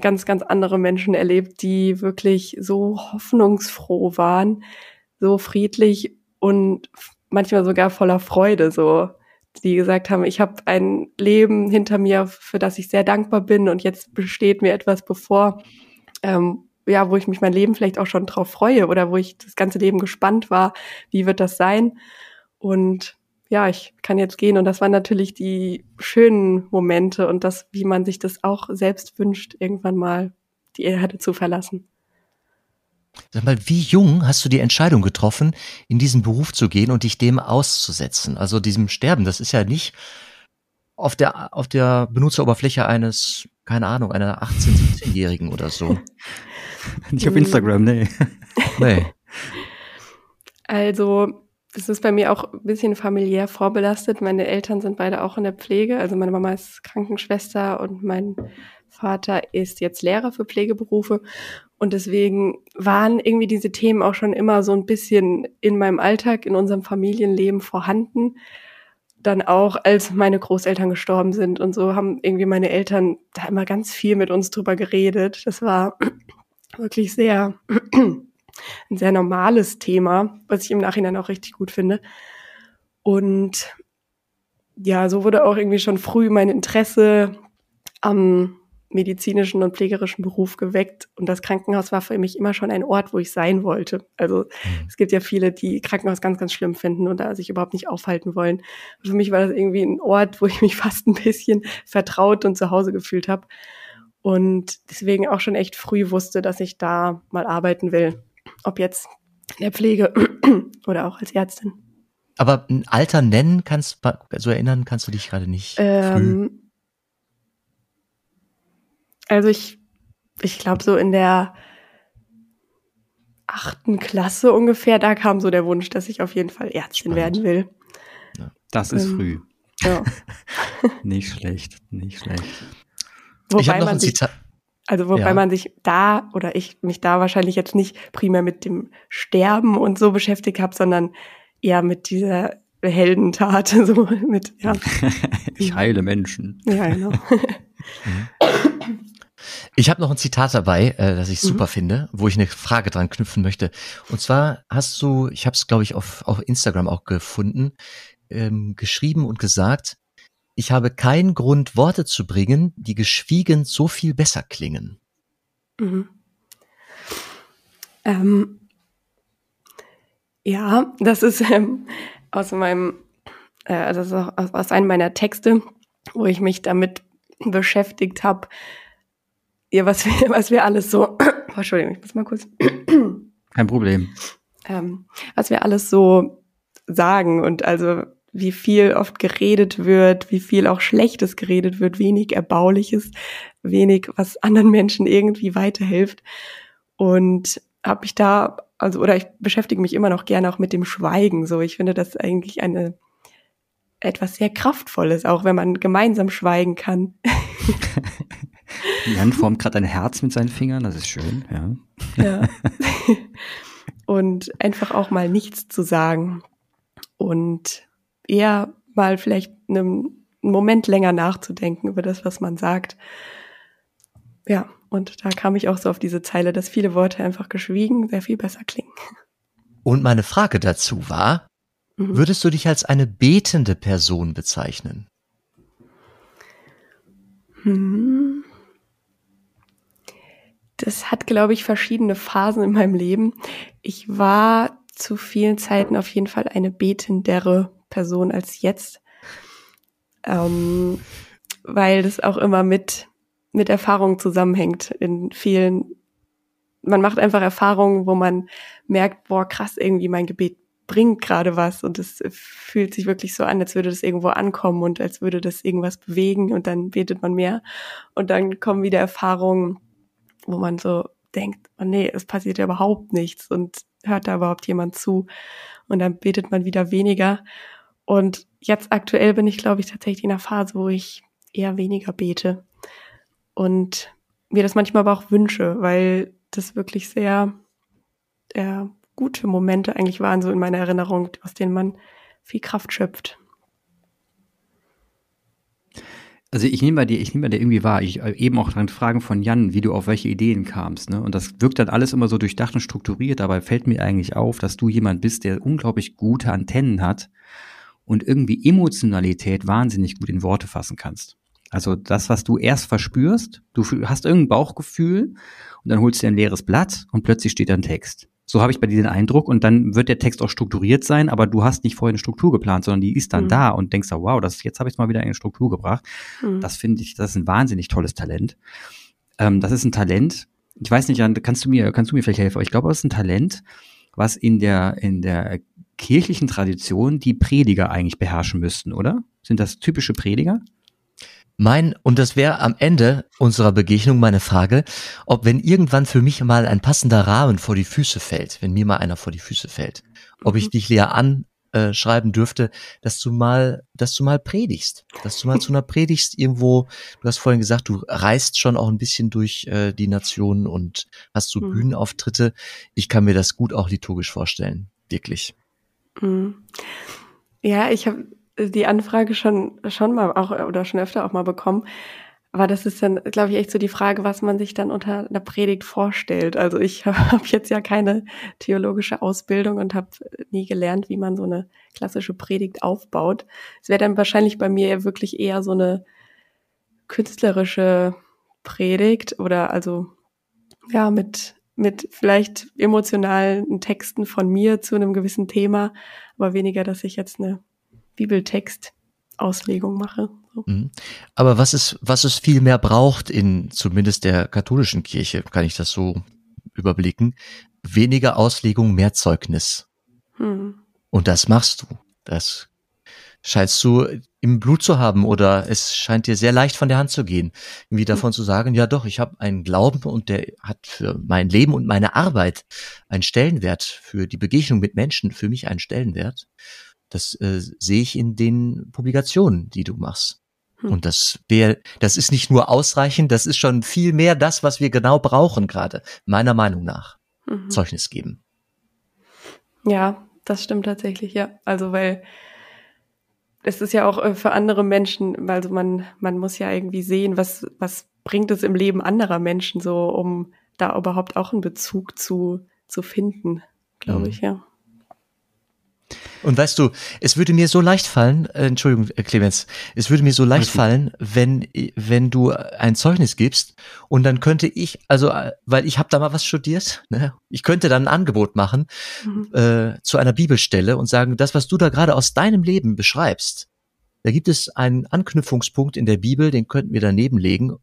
S1: ganz, ganz andere Menschen erlebt, die wirklich so hoffnungsfroh waren, so friedlich und manchmal sogar voller Freude, so die gesagt haben, ich habe ein Leben hinter mir, für das ich sehr dankbar bin und jetzt besteht mir etwas bevor, ähm, ja, wo ich mich mein Leben vielleicht auch schon drauf freue oder wo ich das ganze Leben gespannt war, wie wird das sein? Und ja, ich kann jetzt gehen. Und das waren natürlich die schönen Momente und das, wie man sich das auch selbst wünscht, irgendwann mal die Erde zu verlassen.
S3: Sag mal, wie jung hast du die Entscheidung getroffen, in diesen Beruf zu gehen und dich dem auszusetzen? Also diesem Sterben, das ist ja nicht auf der, auf der Benutzeroberfläche eines, keine Ahnung, einer 18-, 17-Jährigen oder so.
S2: nicht auf Instagram, nee. nee.
S1: Also, das ist bei mir auch ein bisschen familiär vorbelastet. Meine Eltern sind beide auch in der Pflege. Also meine Mama ist Krankenschwester und mein Vater ist jetzt Lehrer für Pflegeberufe. Und deswegen waren irgendwie diese Themen auch schon immer so ein bisschen in meinem Alltag, in unserem Familienleben vorhanden. Dann auch, als meine Großeltern gestorben sind und so, haben irgendwie meine Eltern da immer ganz viel mit uns drüber geredet. Das war wirklich sehr ein sehr normales Thema, was ich im Nachhinein auch richtig gut finde. Und ja, so wurde auch irgendwie schon früh mein Interesse am medizinischen und pflegerischen Beruf geweckt. Und das Krankenhaus war für mich immer schon ein Ort, wo ich sein wollte. Also mhm. es gibt ja viele, die Krankenhaus ganz, ganz schlimm finden und da sich überhaupt nicht aufhalten wollen. Und für mich war das irgendwie ein Ort, wo ich mich fast ein bisschen vertraut und zu Hause gefühlt habe. Und deswegen auch schon echt früh wusste, dass ich da mal arbeiten will. Ob jetzt in der Pflege oder auch als Ärztin.
S3: Aber ein Alter nennen kannst, so erinnern kannst du dich gerade nicht. Ähm,
S1: also ich, ich glaube so in der achten Klasse ungefähr, da kam so der Wunsch, dass ich auf jeden Fall Ärztin Spannend. werden will.
S2: Das ist ähm, früh. Ja. nicht schlecht, nicht schlecht.
S1: Wobei ich habe noch ein Zitat. Also wobei ja. man sich da oder ich mich da wahrscheinlich jetzt nicht primär mit dem Sterben und so beschäftigt habe, sondern eher mit dieser Heldentat, so mit ja.
S2: ich heile Menschen.
S1: Ja, genau.
S3: Mhm. Ich habe noch ein Zitat dabei, äh, das ich super mhm. finde, wo ich eine Frage dran knüpfen möchte. Und zwar hast du, ich habe es glaube ich auf, auf Instagram auch gefunden, ähm, geschrieben und gesagt, ich habe keinen Grund, Worte zu bringen, die geschwiegen so viel besser klingen. Mhm.
S1: Ähm, ja, das ist ähm, aus meinem, äh, also aus, aus einem meiner Texte, wo ich mich damit beschäftigt habe, ja, was wir, was wir alles so, oh, Entschuldigung, ich muss mal kurz.
S2: Kein Problem.
S1: Ähm, was wir alles so sagen und also wie viel oft geredet wird, wie viel auch Schlechtes geredet wird, wenig Erbauliches, wenig, was anderen Menschen irgendwie weiterhilft. Und habe ich da, also, oder ich beschäftige mich immer noch gerne auch mit dem Schweigen. So, ich finde das eigentlich eine etwas sehr Kraftvolles, auch wenn man gemeinsam schweigen kann.
S2: Jan formt gerade ein Herz mit seinen Fingern, das ist schön, ja. Ja.
S1: Und einfach auch mal nichts zu sagen und eher mal vielleicht einen Moment länger nachzudenken über das, was man sagt. Ja, und da kam ich auch so auf diese Zeile, dass viele Worte einfach geschwiegen sehr viel besser klingen.
S3: Und meine Frage dazu war, mhm. würdest du dich als eine betende Person bezeichnen?
S1: Hm das hat, glaube ich, verschiedene Phasen in meinem Leben. Ich war zu vielen Zeiten auf jeden Fall eine betendere Person als jetzt, ähm, weil das auch immer mit mit Erfahrungen zusammenhängt. In vielen, man macht einfach Erfahrungen, wo man merkt, boah, krass, irgendwie mein Gebet bringt gerade was und es fühlt sich wirklich so an, als würde das irgendwo ankommen und als würde das irgendwas bewegen und dann betet man mehr und dann kommen wieder Erfahrungen, wo man so denkt, oh nee, es passiert ja überhaupt nichts und hört da überhaupt jemand zu und dann betet man wieder weniger. Und jetzt aktuell bin ich, glaube ich, tatsächlich in einer Phase, wo ich eher weniger bete und mir das manchmal aber auch wünsche, weil das wirklich sehr, sehr gute Momente eigentlich waren, so in meiner Erinnerung, aus denen man viel Kraft schöpft.
S2: Also ich nehme bei dir, ich nehme bei dir irgendwie wahr, ich äh, eben auch dran Fragen von Jan, wie du auf welche Ideen kamst, ne? Und das wirkt dann alles immer so durchdacht und strukturiert, dabei fällt mir eigentlich auf, dass du jemand bist, der unglaublich gute Antennen hat und irgendwie Emotionalität wahnsinnig gut in Worte fassen kannst. Also das, was du erst verspürst, du hast irgendein Bauchgefühl und dann holst du dir ein leeres Blatt und plötzlich steht da ein Text. So habe ich bei dir den Eindruck und dann wird der Text auch strukturiert sein, aber du hast nicht vorher eine Struktur geplant, sondern die ist dann mhm. da und denkst, wow, das, jetzt habe ich es mal wieder in eine Struktur gebracht. Mhm. Das finde ich, das ist ein wahnsinnig tolles Talent. Ähm, das ist ein Talent. Ich weiß nicht, kannst du mir, kannst du mir vielleicht helfen? Aber ich glaube, das ist ein Talent, was in der, in der kirchlichen Tradition die Prediger eigentlich beherrschen müssten, oder? Sind das typische Prediger?
S3: Mein, und das wäre am Ende unserer Begegnung meine Frage, ob wenn irgendwann für mich mal ein passender Rahmen vor die Füße fällt, wenn mir mal einer vor die Füße fällt, ob ich mhm. dich Lea anschreiben dürfte, dass du mal, dass du mal predigst, dass du mal zu einer predigst irgendwo, du hast vorhin gesagt, du reist schon auch ein bisschen durch äh, die Nationen und hast so mhm. Bühnenauftritte. Ich kann mir das gut auch liturgisch vorstellen, wirklich.
S1: Mhm. Ja, ich habe die Anfrage schon, schon mal auch oder schon öfter auch mal bekommen, Aber das ist dann, glaube ich, echt so die Frage, was man sich dann unter einer Predigt vorstellt. Also ich habe jetzt ja keine theologische Ausbildung und habe nie gelernt, wie man so eine klassische Predigt aufbaut. Es wäre dann wahrscheinlich bei mir wirklich eher so eine künstlerische Predigt oder also ja mit mit vielleicht emotionalen Texten von mir zu einem gewissen Thema, aber weniger, dass ich jetzt eine Bibeltext-Auslegung mache. So.
S3: Mhm. Aber was es, was es viel mehr braucht in zumindest der katholischen Kirche, kann ich das so überblicken, weniger Auslegung, mehr Zeugnis. Hm. Und das machst du. Das scheinst du im Blut zu haben oder es scheint dir sehr leicht von der Hand zu gehen, irgendwie davon zu sagen, ja doch, ich habe einen Glauben und der hat für mein Leben und meine Arbeit einen Stellenwert, für die Begegnung mit Menschen für mich einen Stellenwert. Das äh, sehe ich in den Publikationen, die du machst. Hm. Und das wäre, das ist nicht nur ausreichend, das ist schon viel mehr das, was wir genau brauchen gerade, meiner Meinung nach. Mhm. Zeugnis geben.
S1: Ja, das stimmt tatsächlich, ja. Also weil es ist ja auch äh, für andere Menschen, also man, man muss ja irgendwie sehen, was, was bringt es im Leben anderer Menschen so, um da überhaupt auch einen Bezug zu, zu finden, glaube mhm. ich, ja.
S3: Und weißt du, es würde mir so leicht fallen, äh, Entschuldigung, äh, Clemens, es würde mir so leicht fallen, wenn, wenn du ein Zeugnis gibst und dann könnte ich, also, äh, weil ich habe da mal was studiert, ne? ich könnte dann ein Angebot machen mhm. äh, zu einer Bibelstelle und sagen, das, was du da gerade aus deinem Leben beschreibst, da gibt es einen Anknüpfungspunkt in der Bibel, den könnten wir daneben legen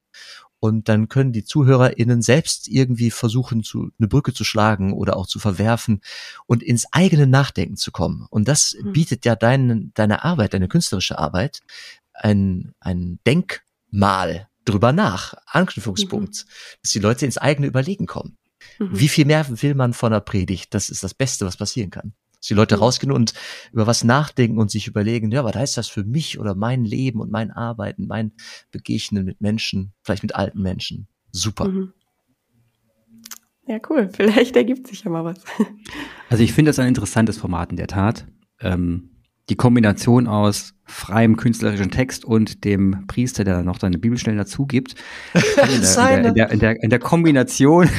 S3: und dann können die ZuhörerInnen selbst irgendwie versuchen, zu, eine Brücke zu schlagen oder auch zu verwerfen und ins eigene Nachdenken zu kommen. Und das mhm. bietet ja dein, deine Arbeit, deine künstlerische Arbeit, ein, ein Denkmal drüber nach, Anknüpfungspunkt, mhm. dass die Leute ins eigene Überlegen kommen. Mhm. Wie viel mehr will man von der Predigt? Das ist das Beste, was passieren kann. Dass die Leute mhm. rausgehen und über was nachdenken und sich überlegen, ja, was heißt das für mich oder mein Leben und mein Arbeiten, mein Begegnen mit Menschen, vielleicht mit alten Menschen. Super. Mhm.
S1: Ja, cool. Vielleicht ergibt sich ja mal was.
S2: Also ich finde das ein interessantes Format in der Tat. Ähm, die Kombination aus freiem künstlerischen Text und dem Priester, der noch seine Bibelstellen dazu gibt. In der, in, der, in, der, in der Kombination,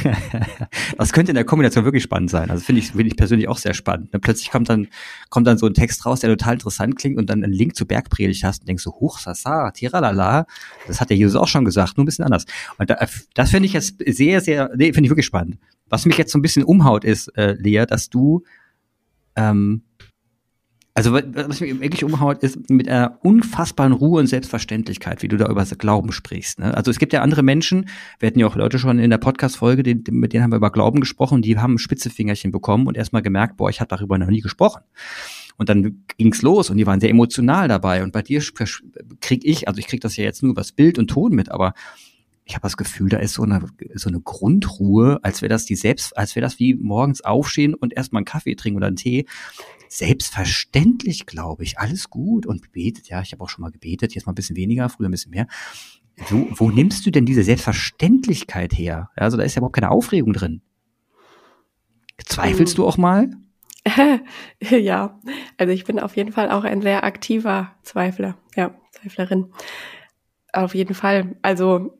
S2: das könnte in der Kombination wirklich spannend sein. Also finde ich, finde ich persönlich auch sehr spannend. Und plötzlich kommt dann, kommt dann so ein Text raus, der total interessant klingt und dann einen Link zur Bergpredigt hast und denkst so, huch, sasa, tiralala. Das hat der Jesus auch schon gesagt, nur ein bisschen anders. Und da, das finde ich jetzt sehr, sehr, nee, finde ich wirklich spannend. Was mich jetzt so ein bisschen umhaut ist, äh, Lea, dass du, ähm, also was mich wirklich umhaut, ist mit einer unfassbaren Ruhe und Selbstverständlichkeit, wie du da über Glauben sprichst. Ne? Also es gibt ja andere Menschen, wir hatten ja auch Leute schon in der Podcast-Folge, mit denen haben wir über Glauben gesprochen, die haben Spitzefingerchen bekommen und erstmal gemerkt, boah, ich habe darüber noch nie gesprochen. Und dann ging's los und die waren sehr emotional dabei. Und bei dir krieg ich, also ich krieg das ja jetzt nur übers Bild und Ton mit, aber ich habe das Gefühl, da ist so eine so eine Grundruhe, als wäre das die selbst, als wäre das wie morgens aufstehen und erstmal einen Kaffee trinken oder einen Tee selbstverständlich, glaube ich, alles gut und betet. Ja, ich habe auch schon mal gebetet, jetzt mal ein bisschen weniger, früher ein bisschen mehr. Wo, wo nimmst du denn diese Selbstverständlichkeit her? Also da ist ja überhaupt keine Aufregung drin. Zweifelst um, du auch mal?
S1: ja, also ich bin auf jeden Fall auch ein sehr aktiver Zweifler, ja, Zweiflerin. Auf jeden Fall. Also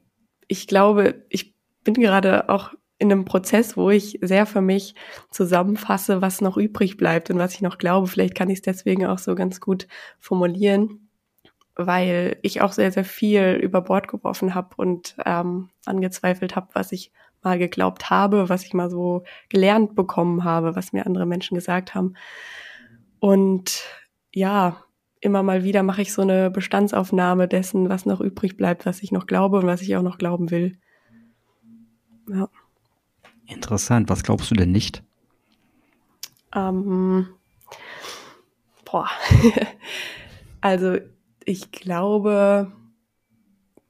S1: ich glaube, ich bin gerade auch in einem Prozess, wo ich sehr für mich zusammenfasse, was noch übrig bleibt und was ich noch glaube. Vielleicht kann ich es deswegen auch so ganz gut formulieren, weil ich auch sehr, sehr viel über Bord geworfen habe und ähm, angezweifelt habe, was ich mal geglaubt habe, was ich mal so gelernt bekommen habe, was mir andere Menschen gesagt haben. Und ja, immer mal wieder mache ich so eine Bestandsaufnahme dessen, was noch übrig bleibt, was ich noch glaube und was ich auch noch glauben will.
S2: Ja. Interessant. Was glaubst du denn nicht?
S1: Ähm, boah. also ich glaube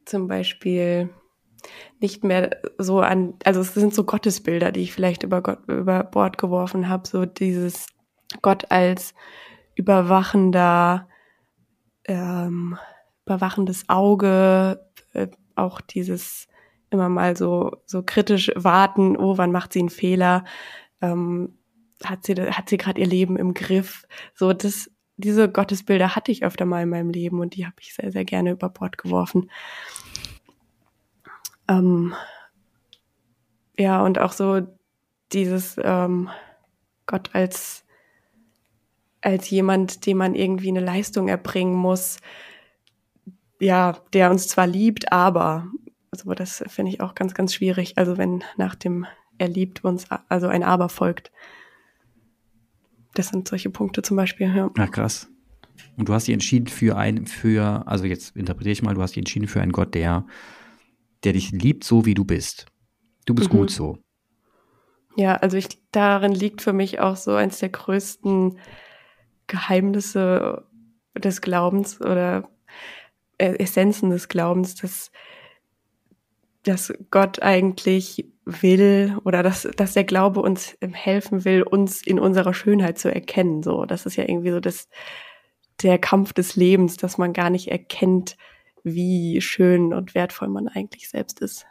S1: zum Beispiel nicht mehr so an, also es sind so Gottesbilder, die ich vielleicht über Gott über Bord geworfen habe, so dieses Gott als überwachender, ähm, überwachendes Auge, äh, auch dieses immer mal so, so kritisch warten, oh, wann macht sie einen Fehler? Ähm, hat sie, hat sie gerade ihr Leben im Griff? So, das, diese Gottesbilder hatte ich öfter mal in meinem Leben und die habe ich sehr, sehr gerne über Bord geworfen. Ähm, ja, und auch so dieses ähm, Gott als, als jemand, dem man irgendwie eine Leistung erbringen muss, ja, der uns zwar liebt, aber, also das finde ich auch ganz, ganz schwierig. Also wenn nach dem er liebt uns, also ein Aber folgt. Das sind solche Punkte zum Beispiel, ja.
S2: Ach, krass. Und du hast dich entschieden für ein, für, also jetzt interpretiere ich mal, du hast dich entschieden für einen Gott, der, der dich liebt, so wie du bist. Du bist mhm. gut so.
S1: Ja, also ich, darin liegt für mich auch so eins der größten Geheimnisse des Glaubens oder Essenzen des Glaubens, dass, dass Gott eigentlich will oder dass, dass der Glaube uns helfen will, uns in unserer Schönheit zu erkennen. So, das ist ja irgendwie so das, der Kampf des Lebens, dass man gar nicht erkennt, wie schön und wertvoll man eigentlich selbst ist.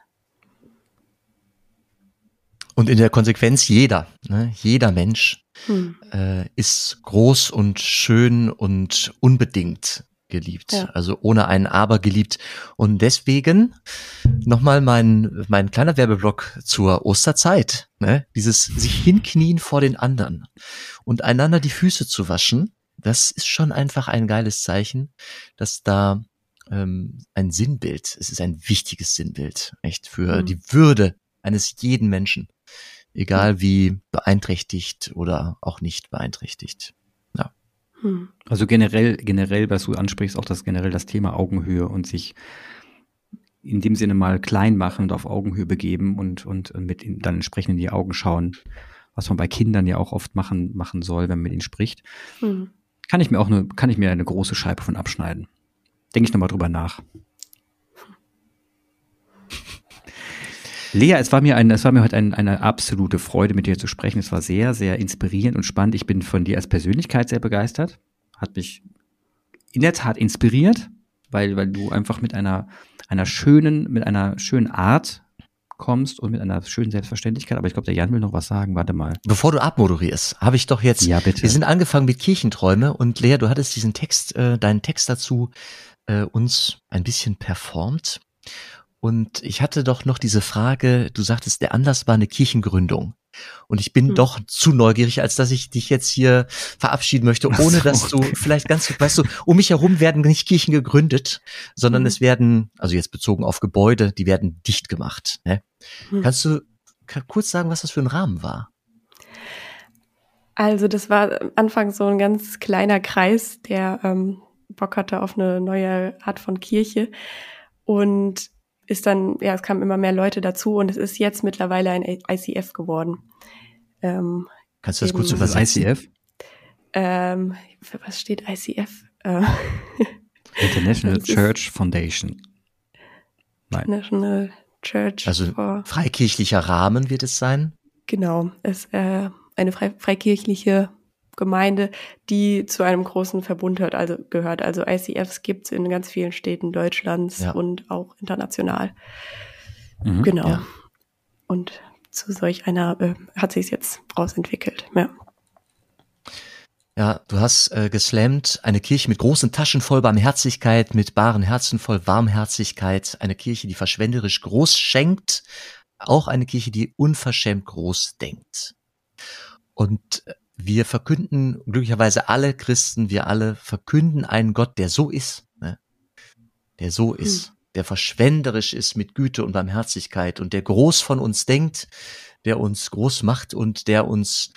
S3: Und in der Konsequenz jeder, ne, jeder Mensch hm. äh, ist groß und schön und unbedingt geliebt, ja. also ohne ein Aber geliebt. Und deswegen nochmal mein, mein kleiner Werbeblock zur Osterzeit. Ne? Dieses sich hinknien vor den anderen und einander die Füße zu waschen, das ist schon einfach ein geiles Zeichen, dass da ähm, ein Sinnbild, es ist ein wichtiges Sinnbild, echt, für mhm. die Würde eines jeden Menschen, egal wie beeinträchtigt oder auch nicht beeinträchtigt.
S2: Hm. Also generell, generell, was du ansprichst, auch das generell das Thema Augenhöhe und sich in dem Sinne mal klein machen und auf Augenhöhe begeben und, und mit ihnen dann entsprechend in die Augen schauen, was man bei Kindern ja auch oft machen, machen soll, wenn man mit ihnen spricht. Hm. Kann ich mir auch eine, kann ich mir eine große Scheibe von abschneiden. Denke ich nochmal drüber nach. Lea, es war mir, ein, es war mir heute ein, eine absolute Freude, mit dir zu sprechen. Es war sehr, sehr inspirierend und spannend. Ich bin von dir als Persönlichkeit sehr begeistert. Hat mich in der Tat inspiriert, weil, weil du einfach mit einer, einer schönen, mit einer schönen Art kommst und mit einer schönen Selbstverständlichkeit. Aber ich glaube, der Jan will noch was sagen. Warte mal.
S3: Bevor du abmoderierst, habe ich doch jetzt. Ja, bitte. Wir sind angefangen mit Kirchenträume und Lea, du hattest diesen Text, äh, deinen Text dazu äh, uns ein bisschen performt. Und ich hatte doch noch diese Frage, du sagtest, der Anlass war eine Kirchengründung. Und ich bin hm. doch zu neugierig, als dass ich dich jetzt hier verabschieden möchte, ohne so, dass du vielleicht ganz, weißt du, um mich herum werden nicht Kirchen gegründet, sondern hm. es werden, also jetzt bezogen auf Gebäude, die werden dicht gemacht. Ne? Hm. Kannst du kurz sagen, was das für ein Rahmen war?
S1: Also das war am Anfang so ein ganz kleiner Kreis, der ähm, Bock hatte auf eine neue Art von Kirche. Und ist dann, ja, es kamen immer mehr Leute dazu und es ist jetzt mittlerweile ein ICF geworden.
S3: Ähm, Kannst du das kurz übersetzen? ICF?
S1: Ähm, für was steht ICF? Äh,
S2: International Church Foundation.
S1: Nein. International Church.
S3: Also freikirchlicher Rahmen wird es sein?
S1: Genau, es ist äh, eine freikirchliche Gemeinde, die zu einem großen Verbund hört, also gehört. Also ICFs gibt es in ganz vielen Städten Deutschlands ja. und auch international. Mhm, genau. Ja. Und zu solch einer äh, hat sich jetzt rausentwickelt. Ja.
S3: Ja, du hast äh, geslammt, eine Kirche mit großen Taschen voll Barmherzigkeit, mit baren Herzen voll Warmherzigkeit, eine Kirche, die verschwenderisch groß schenkt, auch eine Kirche, die unverschämt groß denkt. Und äh, wir verkünden, glücklicherweise alle Christen, wir alle verkünden einen Gott, der so ist, ne? der so hm. ist, der verschwenderisch ist mit Güte und Barmherzigkeit und der groß von uns denkt, der uns groß macht und der uns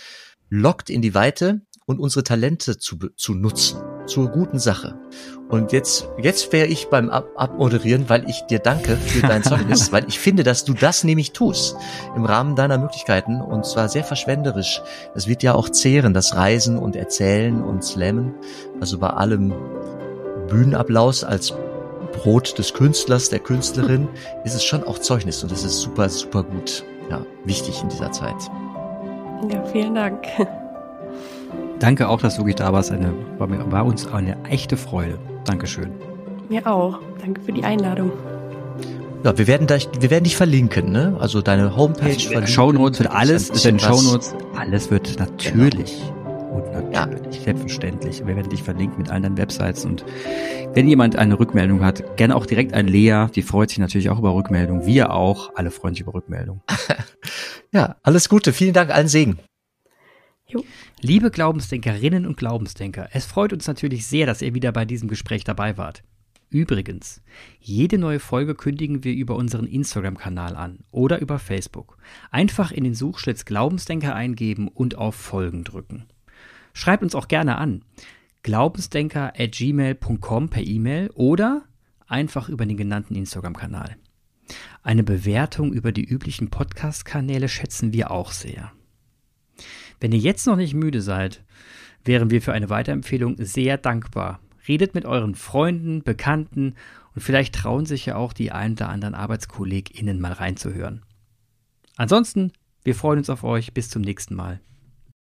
S3: lockt in die Weite und unsere Talente zu, zu nutzen, zur guten Sache. Und jetzt, jetzt wäre ich beim Ab Abmoderieren, weil ich dir danke für dein Zeugnis, weil ich finde, dass du das nämlich tust im Rahmen deiner Möglichkeiten und zwar sehr verschwenderisch. Das wird ja auch zehren, das Reisen und Erzählen und Slammen. Also bei allem Bühnenapplaus als Brot des Künstlers, der Künstlerin, ist es schon auch Zeugnis und das ist super, super gut. Ja, wichtig in dieser Zeit.
S1: Ja, vielen Dank.
S2: Danke auch, dass du da warst. Eine, war, war uns eine echte Freude. Dankeschön.
S1: Mir auch. Danke für die Einladung.
S3: Ja, wir werden, dich, wir werden dich verlinken, ne? Also deine Homepage
S2: also, verlinken. Shownotes wird alles, in den Shownotes, alles wird natürlich und natürlich Natürlich, ja. selbstverständlich. Wir werden dich verlinken mit allen deinen Websites und wenn jemand eine Rückmeldung hat, gerne auch direkt an Lea. Die freut sich natürlich auch über Rückmeldung. Wir auch. Alle freuen sich über Rückmeldung.
S3: ja, alles Gute. Vielen Dank. Allen Segen.
S2: Jo. Liebe Glaubensdenkerinnen und Glaubensdenker, es freut uns natürlich sehr, dass ihr wieder bei diesem Gespräch dabei wart. Übrigens, jede neue Folge kündigen wir über unseren Instagram-Kanal an oder über Facebook. Einfach in den Suchschlitz Glaubensdenker eingeben und auf Folgen drücken. Schreibt uns auch gerne an. Glaubensdenker at gmail.com per E-Mail oder einfach über den genannten Instagram-Kanal. Eine Bewertung über die üblichen Podcast-Kanäle schätzen wir auch sehr. Wenn ihr jetzt noch nicht müde seid, wären wir für eine Weiterempfehlung sehr dankbar. Redet mit euren Freunden, Bekannten und vielleicht trauen sich ja auch die ein oder anderen ArbeitskollegInnen mal reinzuhören. Ansonsten, wir freuen uns auf euch. Bis zum nächsten Mal.